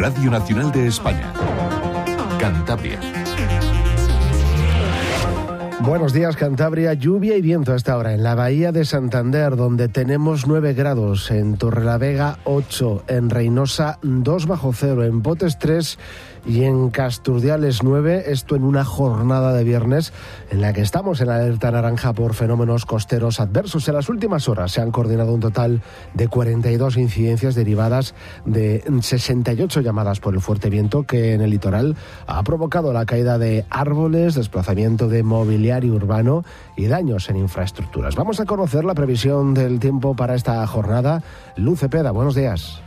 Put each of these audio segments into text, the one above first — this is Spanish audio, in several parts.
Radio Nacional de España. Cantabria. Buenos días, Cantabria. Lluvia y viento hasta ahora en la bahía de Santander, donde tenemos 9 grados, en Torrelavega 8, en Reynosa 2 bajo cero, en Botes 3 y en Casturdiales 9, esto en una jornada de viernes en la que estamos en alerta naranja por fenómenos costeros adversos. En las últimas horas se han coordinado un total de 42 incidencias derivadas de 68 llamadas por el fuerte viento que en el litoral ha provocado la caída de árboles, desplazamiento de mobiliario urbano y daños en infraestructuras. Vamos a conocer la previsión del tiempo para esta jornada. Luce Peda, buenos días.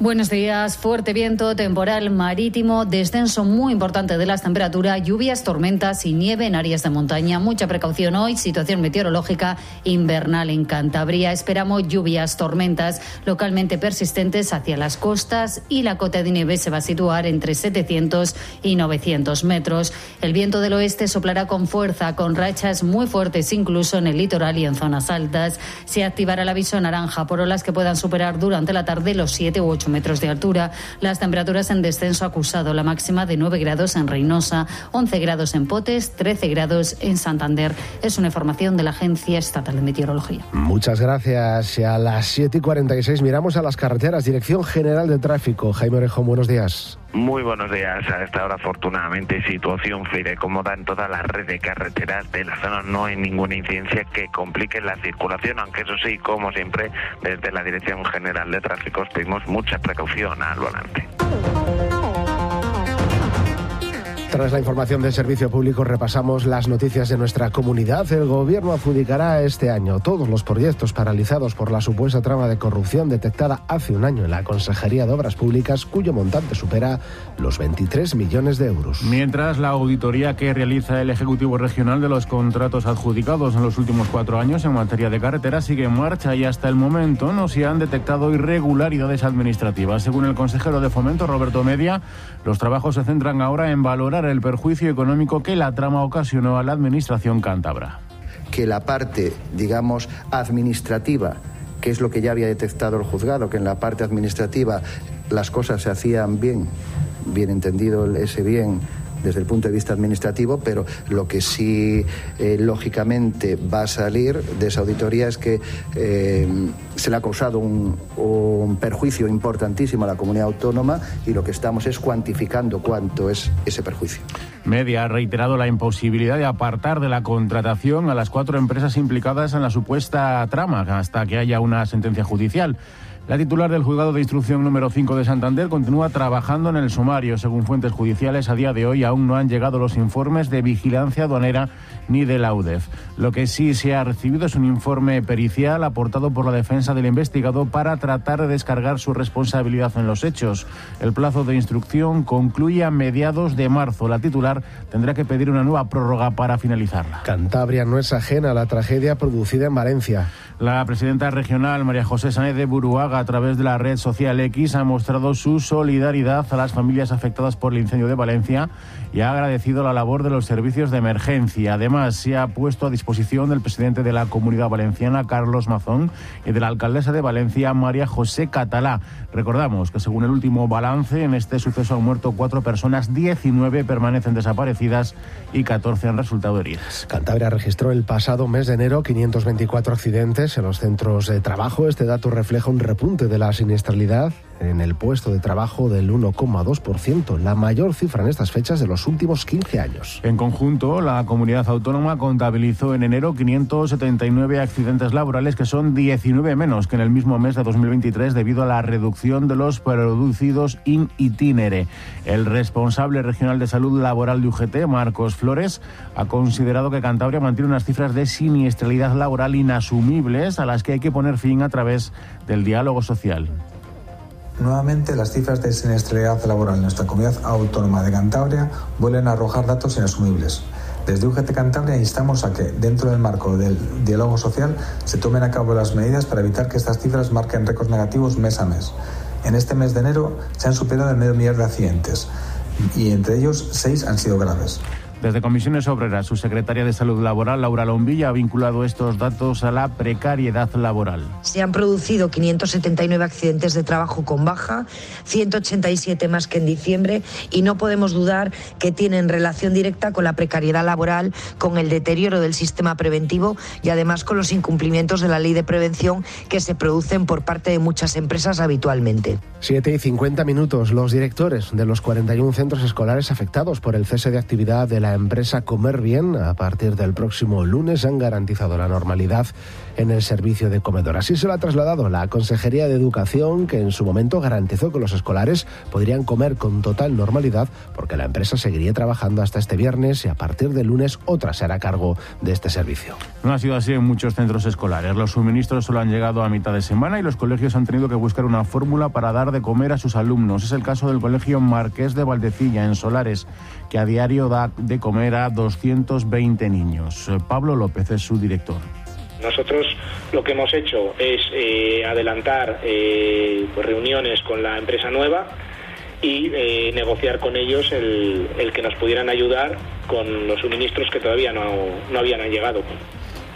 Buenos días. Fuerte viento, temporal marítimo, descenso muy importante de las temperaturas, lluvias, tormentas y nieve en áreas de montaña. Mucha precaución hoy. Situación meteorológica invernal en Cantabria. Esperamos lluvias, tormentas localmente persistentes hacia las costas y la cota de nieve se va a situar entre 700 y 900 metros. El viento del oeste soplará con fuerza, con rachas muy fuertes incluso en el litoral y en zonas altas. Se activará el aviso naranja por olas que puedan superar durante la tarde los 7 u 8 metros de altura. Las temperaturas en descenso acusado, la máxima de 9 grados en Reynosa, 11 grados en Potes, 13 grados en Santander. Es una información de la Agencia Estatal de Meteorología. Muchas gracias. A las 7 y 46 miramos a las carreteras. Dirección General de Tráfico. Jaime Orejo, buenos días. Muy buenos días. A esta hora, afortunadamente, situación y cómoda en toda la red de carreteras de la zona. No hay ninguna incidencia que complique la circulación, aunque eso sí, como siempre, desde la Dirección General de Tráfico pedimos mucha precaución al volante. Tras la información del servicio público repasamos las noticias de nuestra comunidad. El gobierno adjudicará este año todos los proyectos paralizados por la supuesta trama de corrupción detectada hace un año en la Consejería de Obras Públicas, cuyo montante supera los 23 millones de euros. Mientras la auditoría que realiza el Ejecutivo Regional de los contratos adjudicados en los últimos cuatro años en materia de carretera sigue en marcha y hasta el momento no se han detectado irregularidades administrativas. Según el consejero de Fomento, Roberto Media, los trabajos se centran ahora en valorar el perjuicio económico que la trama ocasionó a la Administración cántabra. Que la parte, digamos, administrativa, que es lo que ya había detectado el juzgado, que en la parte administrativa las cosas se hacían bien, bien entendido ese bien desde el punto de vista administrativo, pero lo que sí eh, lógicamente va a salir de esa auditoría es que eh, se le ha causado un, un, perjuicio importantísimo a la comunidad autónoma y lo que estamos es cuantificando cuánto es ese perjuicio. Media ha reiterado la imposibilidad de apartar de la contratación a las cuatro empresas implicadas en la supuesta trama hasta que haya una sentencia judicial. La titular del juzgado de instrucción número 5 de Santander continúa trabajando en el sumario. Según fuentes judiciales, a día de hoy aún no han llegado los informes de vigilancia aduanera ni de la UDEF. Lo que sí se ha recibido es un informe pericial aportado por la defensa del investigado para tratar de descargar su responsabilidad en los hechos. El plazo de instrucción concluye a mediados de marzo. La titular tendrá que pedir una nueva prórroga para finalizarla. Cantabria no es ajena a la tragedia producida en Valencia. La presidenta regional, María José Sáenz de Buruaga, a través de la red social X, ha mostrado su solidaridad a las familias afectadas por el incendio de Valencia y ha agradecido la labor de los servicios de emergencia. Además, se ha puesto a disposición del presidente de la Comunidad Valenciana, Carlos Mazón, y de la alcaldesa de Valencia, María José Catalá. Recordamos que según el último balance, en este suceso han muerto cuatro personas, 19 permanecen desaparecidas y 14 han resultado heridas. Cantabria registró el pasado mes de enero 524 accidentes en los centros de trabajo. Este dato refleja un repunte de la siniestralidad en el puesto de trabajo del 1,2%, la mayor cifra en estas fechas de los últimos 15 años. En conjunto, la comunidad autónoma contabilizó en enero 579 accidentes laborales, que son 19 menos que en el mismo mes de 2023 debido a la reducción de los producidos in itinere. El responsable regional de salud laboral de UGT, Marcos Flores, ha considerado que Cantabria mantiene unas cifras de siniestralidad laboral inasumibles a las que hay que poner fin a través del diálogo social. Nuevamente, las cifras de siniestralidad laboral en nuestra comunidad autónoma de Cantabria vuelven a arrojar datos inasumibles. Desde UGT Cantabria instamos a que, dentro del marco del diálogo social, se tomen a cabo las medidas para evitar que estas cifras marquen récords negativos mes a mes. En este mes de enero se han superado el medio millón de accidentes y entre ellos seis han sido graves. Desde Comisiones Obreras, su secretaria de Salud Laboral, Laura Lombilla, ha vinculado estos datos a la precariedad laboral. Se han producido 579 accidentes de trabajo con baja, 187 más que en diciembre, y no podemos dudar que tienen relación directa con la precariedad laboral, con el deterioro del sistema preventivo y además con los incumplimientos de la ley de prevención que se producen por parte de muchas empresas habitualmente. 7 y 50 minutos. Los directores de los 41 centros escolares afectados por el cese de actividad de la empresa Comer Bien a partir del próximo lunes han garantizado la normalidad en el servicio de comedor. Así se lo ha trasladado la Consejería de Educación, que en su momento garantizó que los escolares podrían comer con total normalidad porque la empresa seguiría trabajando hasta este viernes y a partir del lunes otra se hará cargo de este servicio. No ha sido así en muchos centros escolares. Los suministros solo han llegado a mitad de semana y los colegios han tenido que buscar una fórmula para dar de comer a sus alumnos. Es el caso del Colegio Marqués de Valdecilla, en Solares, que a diario da de comer a 220 niños. Pablo López es su director. Nosotros lo que hemos hecho es eh, adelantar eh, pues reuniones con la empresa nueva y eh, negociar con ellos el, el, que nos pudieran ayudar con los suministros que todavía no, no habían llegado.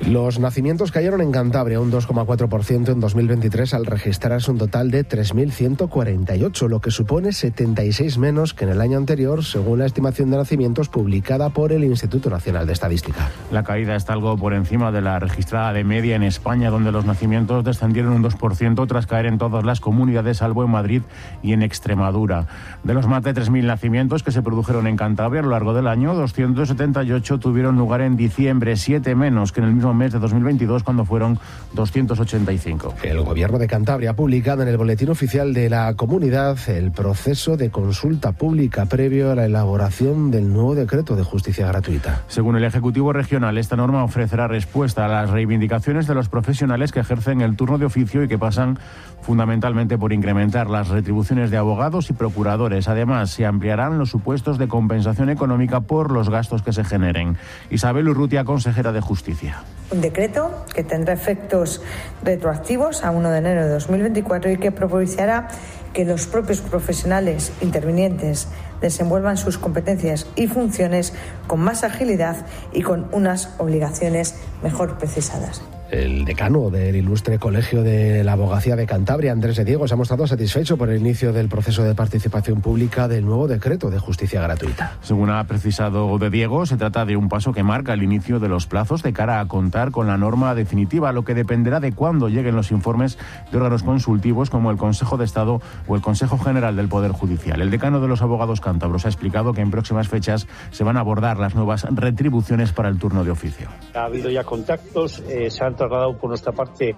Los nacimientos cayeron en Cantabria un 2,4% en 2023 al registrarse un total de 3.148, lo que supone 76 menos que en el año anterior, según la estimación de nacimientos publicada por el Instituto Nacional de Estadística. La caída está algo por encima de la registrada de media en España, donde los nacimientos descendieron un 2% tras caer en todas las comunidades, salvo en Madrid y en Extremadura. De los más de 3.000 nacimientos que se produjeron en Cantabria a lo largo del año, 278 tuvieron lugar en diciembre, 7 menos que en el mismo mes de 2022 cuando fueron 285. El gobierno de Cantabria ha publicado en el boletín oficial de la comunidad el proceso de consulta pública previo a la elaboración del nuevo decreto de justicia gratuita. Según el Ejecutivo Regional, esta norma ofrecerá respuesta a las reivindicaciones de los profesionales que ejercen el turno de oficio y que pasan fundamentalmente por incrementar las retribuciones de abogados y procuradores. Además, se ampliarán los supuestos de compensación económica por los gastos que se generen. Isabel Urrutia, consejera de Justicia un decreto que tendrá efectos retroactivos a 1 de enero de 2024 y que propiciará que los propios profesionales intervinientes desenvuelvan sus competencias y funciones con más agilidad y con unas obligaciones mejor precisadas. El decano del ilustre Colegio de la Abogacía de Cantabria, Andrés de Diego, se ha mostrado satisfecho por el inicio del proceso de participación pública del nuevo decreto de justicia gratuita. Según ha precisado de Diego, se trata de un paso que marca el inicio de los plazos de cara a contar con la norma definitiva, lo que dependerá de cuándo lleguen los informes de órganos consultivos como el Consejo de Estado o el Consejo General del Poder Judicial. El decano de los abogados cántabros ha explicado que en próximas fechas se van a abordar las nuevas retribuciones para el turno de oficio. Ha habido ya contactos, eh, se han trasladado por nuestra parte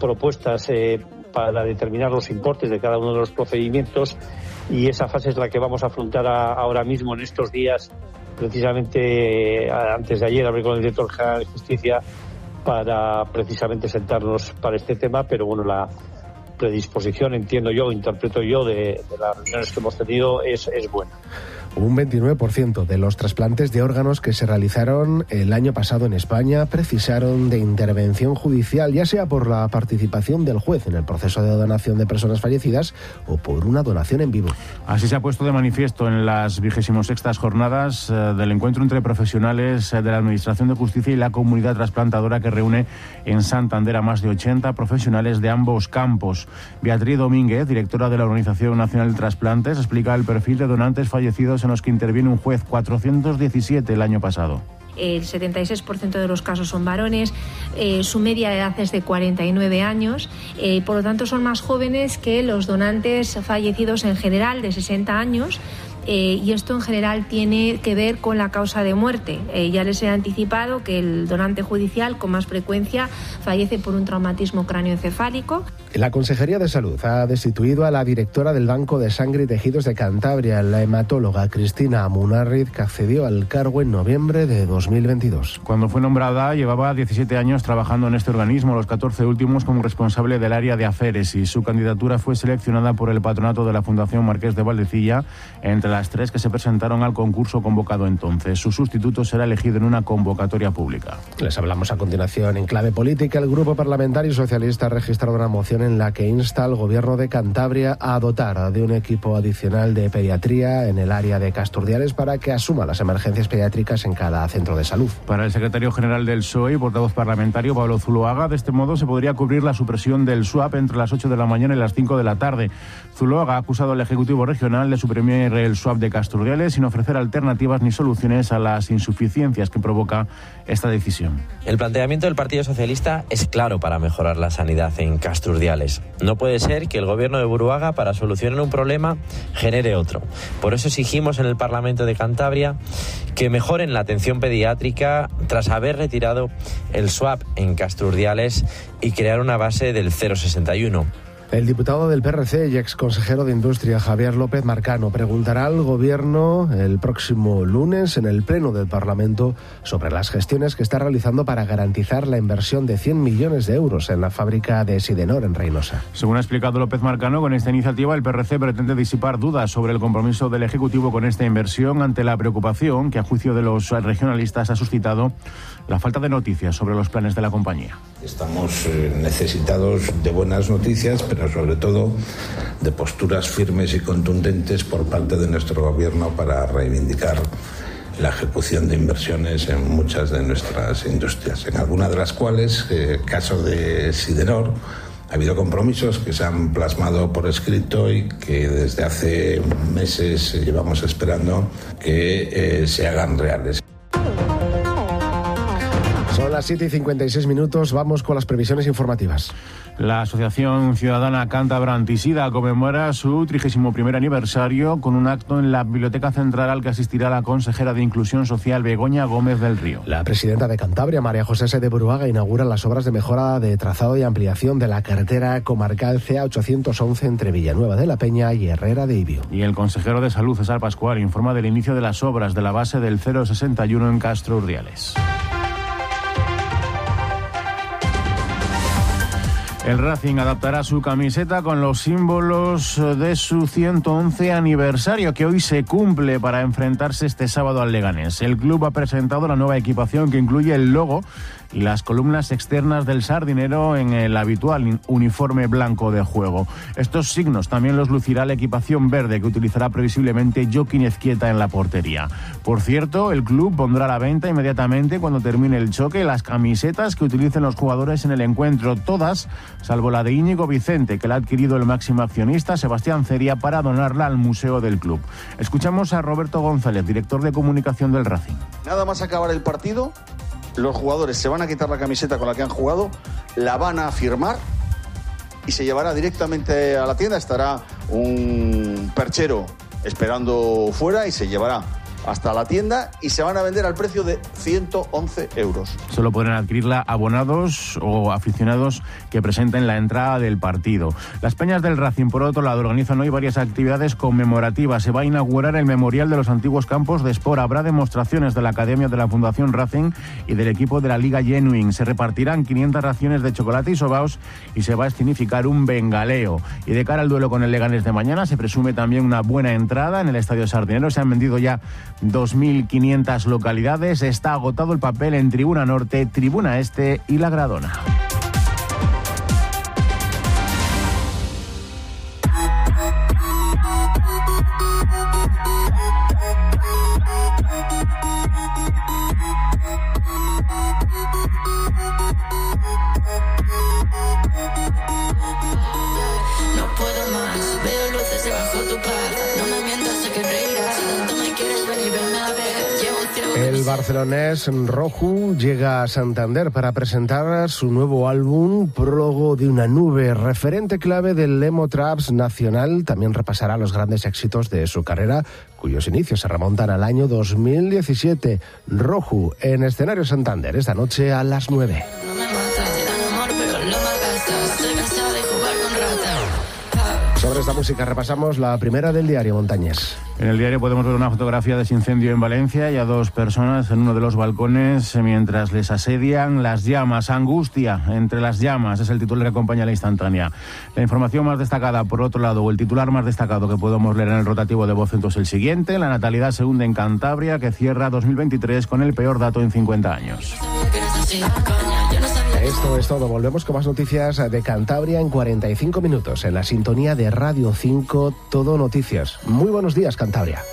propuestas eh, para determinar los importes de cada uno de los procedimientos y esa fase es la que vamos a afrontar ahora mismo en estos días. Precisamente eh, antes de ayer hablé con el director general de Justicia para precisamente sentarnos para este tema, pero bueno, la predisposición, entiendo yo, interpreto yo, de, de las reuniones que hemos tenido es, es buena. Un 29% de los trasplantes de órganos que se realizaron el año pasado en España precisaron de intervención judicial, ya sea por la participación del juez en el proceso de donación de personas fallecidas o por una donación en vivo. Así se ha puesto de manifiesto en las 26 jornadas eh, del encuentro entre profesionales eh, de la Administración de Justicia y la comunidad trasplantadora que reúne en Santander a más de 80 profesionales de ambos campos. Beatriz Domínguez, directora de la Organización Nacional de Trasplantes, explica el perfil de donantes fallecidos en los que interviene un juez, 417 el año pasado el 76% de los casos son varones, eh, su media de edad es de 49 años, eh, por lo tanto son más jóvenes que los donantes fallecidos en general de 60 años. Eh, y esto en general tiene que ver con la causa de muerte. Eh, ya les he anticipado que el donante judicial con más frecuencia fallece por un traumatismo cráneoencefálico. La Consejería de Salud ha destituido a la directora del Banco de Sangre y Tejidos de Cantabria, la hematóloga Cristina Munarriz, que accedió al cargo en noviembre de 2022. Cuando fue nombrada llevaba 17 años trabajando en este organismo, los 14 últimos como responsable del área de aferes y su candidatura fue seleccionada por el patronato de la Fundación Marqués de Valdecilla entre las tres que se presentaron al concurso convocado entonces. Su sustituto será elegido en una convocatoria pública. Les hablamos a continuación en clave política. El Grupo Parlamentario Socialista ha registrado una moción en la que insta al Gobierno de Cantabria a dotar de un equipo adicional de pediatría en el área de Casturdiales para que asuma las emergencias pediátricas en cada centro de salud. Para el secretario general del PSOE y portavoz parlamentario Pablo Zuloaga, de este modo se podría cubrir la supresión del SWAP entre las 8 de la mañana y las 5 de la tarde. Zuloaga ha acusado al Ejecutivo Regional de suprimir el swap de Casturdiales sin ofrecer alternativas ni soluciones a las insuficiencias que provoca esta decisión. El planteamiento del Partido Socialista es claro para mejorar la sanidad en Casturdiales. No puede ser que el gobierno de Buruaga, para solucionar un problema, genere otro. Por eso exigimos en el Parlamento de Cantabria que mejoren la atención pediátrica tras haber retirado el swap en Casturdiales y crear una base del 061. El diputado del PRC y ex consejero de Industria, Javier López Marcano, preguntará al Gobierno el próximo lunes en el Pleno del Parlamento sobre las gestiones que está realizando para garantizar la inversión de 100 millones de euros en la fábrica de Sidenor en Reynosa. Según ha explicado López Marcano, con esta iniciativa el PRC pretende disipar dudas sobre el compromiso del Ejecutivo con esta inversión ante la preocupación que a juicio de los regionalistas ha suscitado la falta de noticias sobre los planes de la compañía. Estamos eh, necesitados de buenas noticias, pero sobre todo de posturas firmes y contundentes por parte de nuestro gobierno para reivindicar la ejecución de inversiones en muchas de nuestras industrias, en algunas de las cuales, eh, caso de Sidenor, ha habido compromisos que se han plasmado por escrito y que desde hace meses llevamos esperando que eh, se hagan reales. Las 7 y 56 minutos, vamos con las previsiones informativas. La Asociación Ciudadana Cántabra Antisida conmemora su 31 aniversario con un acto en la Biblioteca Central al que asistirá la consejera de Inclusión Social Begoña Gómez del Río. La presidenta de Cantabria, María José S. de Buruaga, inaugura las obras de mejora de trazado y ampliación de la carretera comarcal CA 811 entre Villanueva de la Peña y Herrera de Ibio. Y el consejero de Salud, César Pascual, informa del inicio de las obras de la base del 061 en Castro Urdiales. El Racing adaptará su camiseta con los símbolos de su 111 aniversario que hoy se cumple para enfrentarse este sábado al Leganés. El club ha presentado la nueva equipación que incluye el logo las columnas externas del sardinero en el habitual uniforme blanco de juego. Estos signos también los lucirá la equipación verde que utilizará previsiblemente Joaquín Ezquieta en la portería. Por cierto, el club pondrá a la venta inmediatamente cuando termine el choque las camisetas que utilicen los jugadores en el encuentro, todas salvo la de Íñigo Vicente, que la ha adquirido el máximo accionista Sebastián Ceria para donarla al museo del club. Escuchamos a Roberto González, director de comunicación del Racing. Nada más acabar el partido, los jugadores se van a quitar la camiseta con la que han jugado, la van a firmar y se llevará directamente a la tienda. Estará un perchero esperando fuera y se llevará hasta la tienda y se van a vender al precio de 111 euros. Solo podrán adquirirla abonados o aficionados que presenten la entrada del partido. Las Peñas del Racing, por otro lado, organizan hoy varias actividades conmemorativas. Se va a inaugurar el memorial de los antiguos campos de Sport. Habrá demostraciones de la Academia de la Fundación Racing y del equipo de la Liga Genuine. Se repartirán 500 raciones de chocolate y sobaos y se va a escenificar un bengaleo. Y de cara al duelo con el Leganés de mañana, se presume también una buena entrada en el Estadio Sardinero. Se han vendido ya 2.500 localidades. Está agotado el papel en Tribuna Norte, Tribuna Este y La Gradona. Barcelonés Roju llega a Santander para presentar su nuevo álbum Prólogo de una nube, referente clave del Lemo Traps nacional. También repasará los grandes éxitos de su carrera, cuyos inicios se remontan al año 2017. Roju en escenario Santander esta noche a las 9. Esta música repasamos la primera del diario Montañés. En el diario podemos ver una fotografía de ese incendio en Valencia y a dos personas en uno de los balcones mientras les asedian las llamas. Angustia entre las llamas es el titular que acompaña la instantánea. La información más destacada, por otro lado, o el titular más destacado que podemos leer en el rotativo de voz, entonces el siguiente. La natalidad se hunde en Cantabria, que cierra 2023 con el peor dato en 50 años. Esto es todo. Volvemos con más noticias de Cantabria en 45 minutos en la sintonía de Radio 5 Todo Noticias. Muy buenos días, Cantabria.